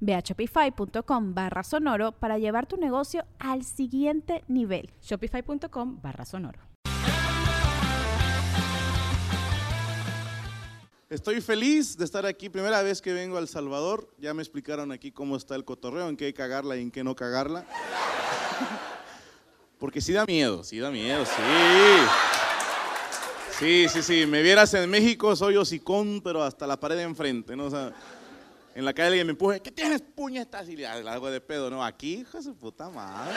Ve a shopify.com barra sonoro para llevar tu negocio al siguiente nivel. Shopify.com barra sonoro. Estoy feliz de estar aquí. Primera vez que vengo a El Salvador. Ya me explicaron aquí cómo está el cotorreo, en qué hay cagarla y en qué no cagarla. Porque sí da miedo, sí da miedo, sí. Sí, sí, sí. Me vieras en México, soy hocicón, pero hasta la pared de enfrente, ¿no? O sea, en la calle alguien me empuje, ¿qué tienes puñetas? Y le hago de pedo, no, aquí, hijo de su puta madre.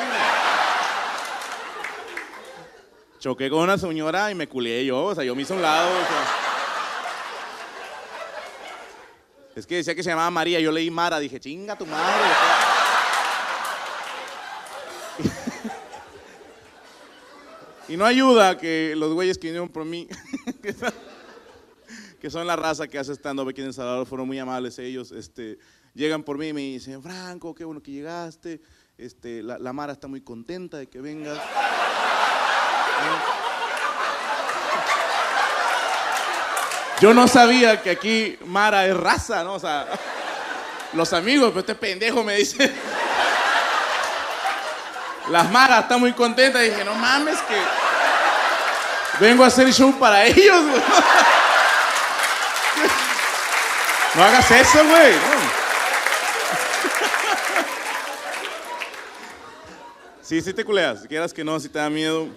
Choqué con una señora y me culié yo, o sea, yo me hice un lado. Es que decía que se llamaba María, yo leí Mara, dije, chinga tu madre. y no ayuda que los güeyes que vinieron por mí que son la raza que hace estando aquí en El Salvador, fueron muy amables ellos, este, llegan por mí y me dicen, Franco, qué bueno que llegaste, este, la, Mara está muy contenta de que vengas. Yo no sabía que aquí Mara es raza, ¿no? O sea, los amigos, pero este pendejo me dice. Las Maras están muy contentas. Y dije, no mames, que vengo a hacer show para ellos, güey. No hagas eso, güey. Sí, sí te culeas. Quieras que no, si te da miedo.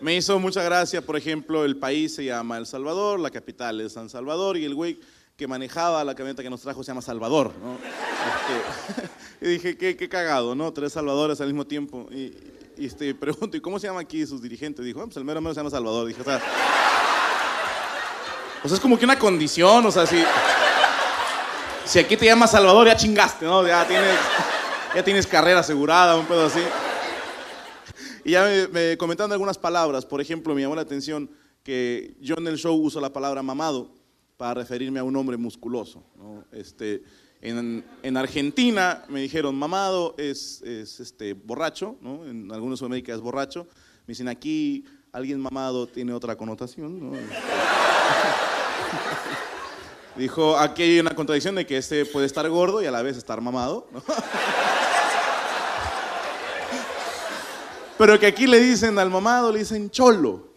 Me hizo mucha gracia, por ejemplo, el país se llama El Salvador, la capital es San Salvador y el güey que manejaba la camioneta que nos trajo se llama Salvador. ¿no? Este, y dije, qué, qué, cagado, ¿no? Tres Salvadores al mismo tiempo. Y, y este, pregunto, ¿y cómo se llama aquí sus dirigentes? Dijo, ah, pues el mero mero se llama Salvador. Dije, o sea, o sea, es como que una condición, o sea, si, si aquí te llamas Salvador, ya chingaste, ¿no? Ya tienes, ya tienes carrera asegurada, un pedo así. Y ya me, comentando algunas palabras, por ejemplo, me llamó la atención que yo en el show uso la palabra mamado para referirme a un hombre musculoso. ¿no? Este, en, en, Argentina me dijeron mamado es, es este, borracho, ¿no? en algunos Sudamérica es borracho. Me dicen aquí alguien mamado tiene otra connotación. ¿no? Dijo, aquí hay una contradicción de que este puede estar gordo y a la vez estar mamado. Pero que aquí le dicen al mamado, le dicen cholo.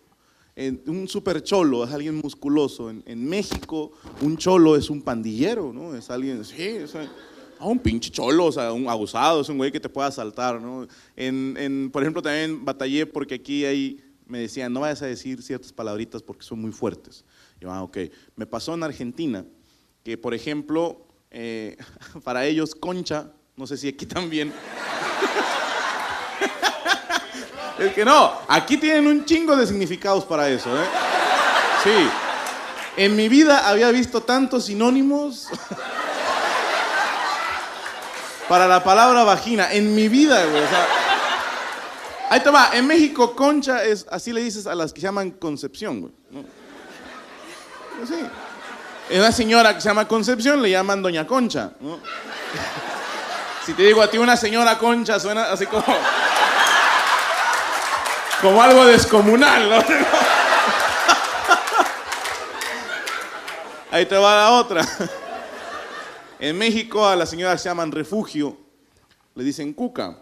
Un super cholo es alguien musculoso. En, México, un cholo es un pandillero, ¿no? Es alguien, sí, es un pinche cholo, o sea, un abusado, es un güey que te puede asaltar, ¿no? En, por ejemplo, también batallé porque aquí hay, me decían, no vayas a decir ciertas palabritas porque son muy fuertes. Yo, ah, ok. Me pasó en Argentina que, por ejemplo, eh, para ellos concha, no sé si aquí también. es que no, aquí tienen un chingo de significados para eso, ¿eh? Sí. En mi vida había visto tantos sinónimos para la palabra vagina. En mi vida, güey. O sea, ahí te va. En México, concha es, así le dices a las que llaman concepción, güey. Sí. Es una señora que se llama Concepción, le llaman Doña Concha. Si te digo a ti una señora Concha, suena así como. como algo descomunal, ¿no? Ahí te va la otra. En México a la señora se llaman refugio, le dicen cuca.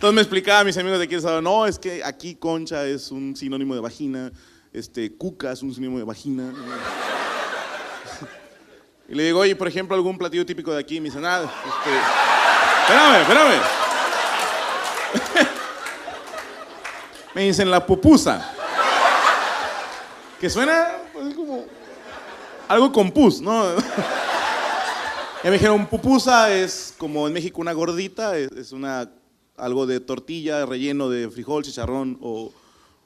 Entonces me explicaba a mis amigos de aquí, no, es que aquí concha es un sinónimo de vagina, este, cuca es un sinónimo de vagina. Y le digo, oye, por ejemplo, algún platillo típico de aquí, me dice, nada, este, espérame, espérame. Me dicen la pupusa. Que suena pues, como algo con pus, ¿no? Ya me dijeron, pupusa es como en México una gordita, es una, algo de tortilla, relleno de frijol, chicharrón o...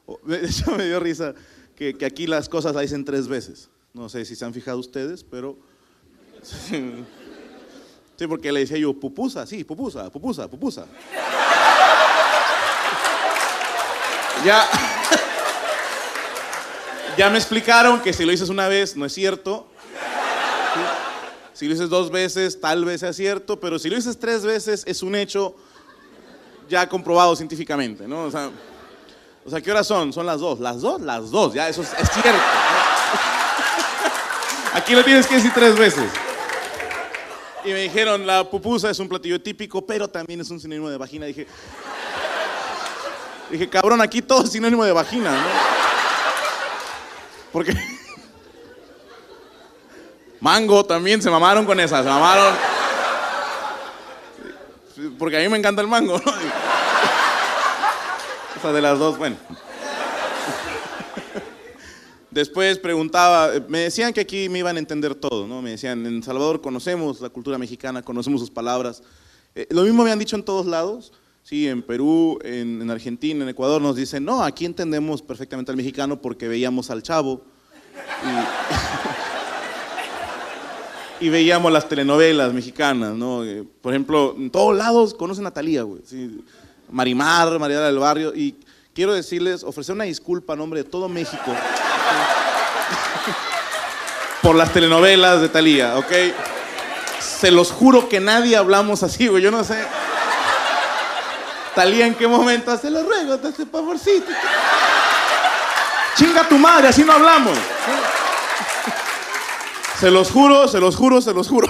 o- hecho me dio risa que, que aquí las cosas la dicen tres veces. No sé si se han fijado ustedes, pero... Sí, porque le decía yo, pupusa, sí, pupusa, pupusa, pupusa. Ya... Ya me explicaron que si lo dices una vez no es cierto. Si lo dices dos veces, tal vez sea cierto, pero si lo dices tres veces, es un hecho ya comprobado científicamente, ¿no? O sea, o sea, ¿qué horas son? Son las dos. ¿Las dos? Las dos, ya, eso es, cierto. Aquí lo tienes que decir tres veces. Y me dijeron, la pupusa es un platillo típico, pero también es un sinónimo de vagina. Dije, dije, cabrón, aquí todo es sinónimo de vagina, ¿no? Porque... Mango también, se mamaron con esa, se mamaron. Porque a mí me encanta el mango, ¿no? O sea, de las dos, bueno. Después preguntaba, me decían que aquí me iban a entender todo, ¿no? Me decían, en Salvador conocemos la cultura mexicana, conocemos sus palabras. Eh, lo mismo me han dicho en todos lados, sí, en Perú, en, en Argentina, en Ecuador, nos dicen, no, aquí entendemos perfectamente al mexicano porque veíamos al chavo. y veíamos las telenovelas mexicanas, ¿no? Eh, Por ejemplo, en todos lados conocen a Talía, güey. ¿sí? Marimar, María del Barrio. Y quiero decirles, ofrecer una disculpa a nombre de todo México por las telenovelas de Talía, ¿ok? Se los juro que nadie hablamos así, güey. Yo no sé. Talía, ¿en qué momento? Se lo ruego, te hace favorcito. Chinga tu madre, así no hablamos. Se los juro, se los juro, se los juro.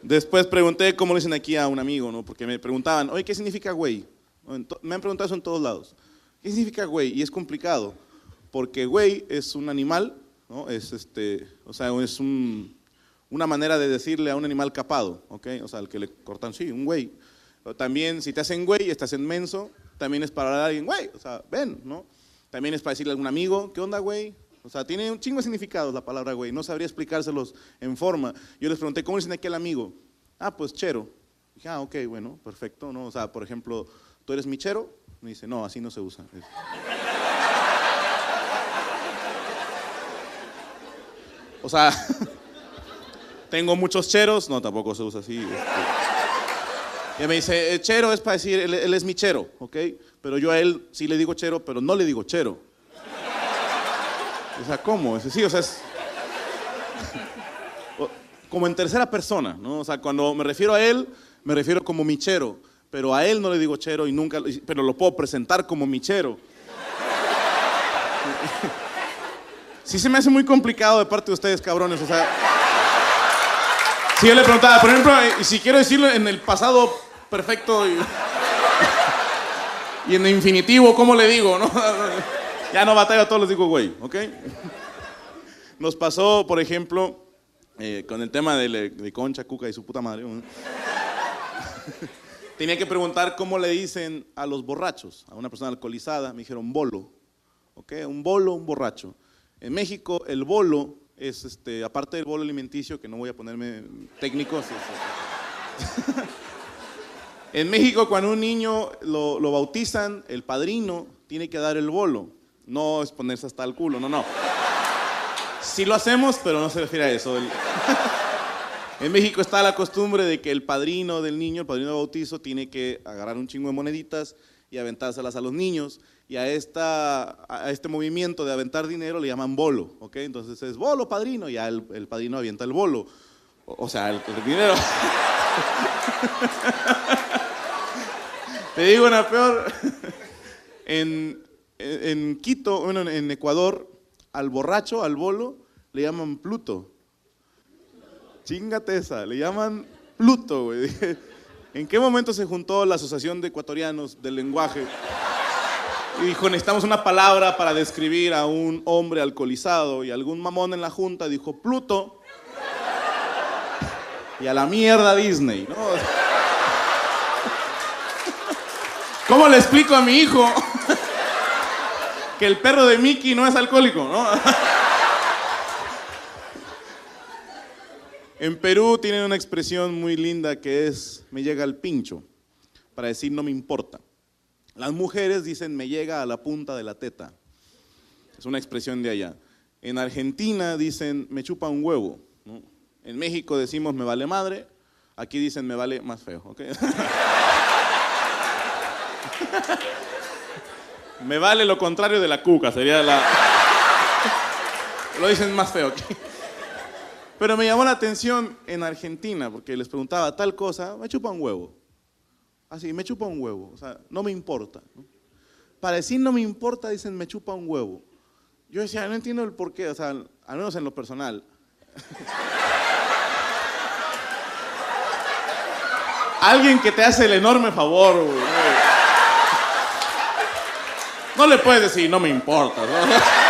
Después pregunté cómo le dicen aquí a un amigo, ¿no? Porque me preguntaban, oye, ¿qué significa güey? Me han preguntado eso en todos lados. ¿Qué significa güey? Y es complicado, porque güey es un animal, ¿no? Es este, o sea, es un, una manera de decirle a un animal capado, ¿ok? O sea, al que le cortan, sí, un güey. O También, si te hacen güey, estás en menso, también es para alguien, güey, o sea, ven, ¿no? También es para decirle a algún amigo, ¿qué onda, güey? O sea, tiene un chingo de significados la palabra güey, no sabría explicárselos en forma. Yo les pregunté, ¿cómo dicen aquí al amigo? Ah, pues chero. Dije, ah, ok, bueno, perfecto, ¿no? O sea, por ejemplo, ¿tú eres mi chero? Me dice, no, así no se usa. O sea, tengo muchos cheros, no, tampoco se usa así. este. Y me dice, eh, chero es para decir, él, es mi chero, ¿ok? Pero yo a él sí le digo chero, pero no le digo chero. O sea, ¿cómo? Es sí, o sea, es como en tercera persona, ¿no? O sea, cuando me refiero a él, me refiero como mi chero, pero a él no le digo chero y nunca, pero lo puedo presentar como mi chero. Sí se me hace muy complicado de parte de ustedes, cabrones, o sea... Si yo le preguntaba, por ejemplo, eh, si quiero decirlo en el pasado perfecto y, en infinitivo, ¿cómo le digo, no? Ya no batalla, todos les digo güey, ¿ok? Nos pasó, por ejemplo, eh, con el tema de, le- Concha, Cuca y su puta madre. Tenía que preguntar cómo le dicen a los borrachos, a una persona alcoholizada. Me dijeron bolo, ¿ok? Un bolo, un borracho. En México, el bolo es, este, aparte del bolo alimenticio, que no voy a ponerme técnico, sí, sí, sí. En México, cuando un niño lo, lo bautizan, el padrino tiene que dar el bolo. No es ponerse hasta el culo, no, no. Sí lo hacemos, pero no se refiere a eso. En México está la costumbre de que el padrino del niño, el padrino de bautizo, tiene que agarrar un chingo de moneditas y aventárselas a los niños. Y a, esta, a este movimiento de aventar dinero le llaman bolo, ¿ok? Entonces es bolo, padrino, y ya el, padrino avienta el bolo. O, sea, el, dinero. Te digo una peor. En- en Quito, bueno, en Ecuador, al borracho, al bolo, le llaman Pluto. Chingate esa, le llaman Pluto, güey. ¿En qué momento se juntó la Asociación de Ecuatorianos del Lenguaje? Y dijo, necesitamos una palabra para describir a un hombre alcoholizado. Y algún mamón en la junta dijo, Pluto. Y a la mierda Disney, ¿no? ¿Cómo le explico a mi hijo que el perro de Mickey no es alcohólico, no? En Perú tienen una expresión muy linda que es me llega al pincho, para decir no me importa. Las mujeres dicen me llega a la punta de la teta. Es una expresión de allá. En Argentina dicen me chupa un huevo. En México decimos me vale madre. Aquí dicen me vale más feo. ¿ok? me vale lo contrario de la cuca, sería la... Lo dicen más feo. ¿ok? Pero me llamó la atención en Argentina, porque les preguntaba tal cosa, me chupa un huevo. Así, me chupa un huevo. O sea, no me importa. Para decir no me importa, dicen me chupa un huevo. Yo decía, no entiendo el por qué, o sea, al menos en lo personal. Alguien que te hace el enorme favor, güey. No le puedes decir, no me importa. ¿no?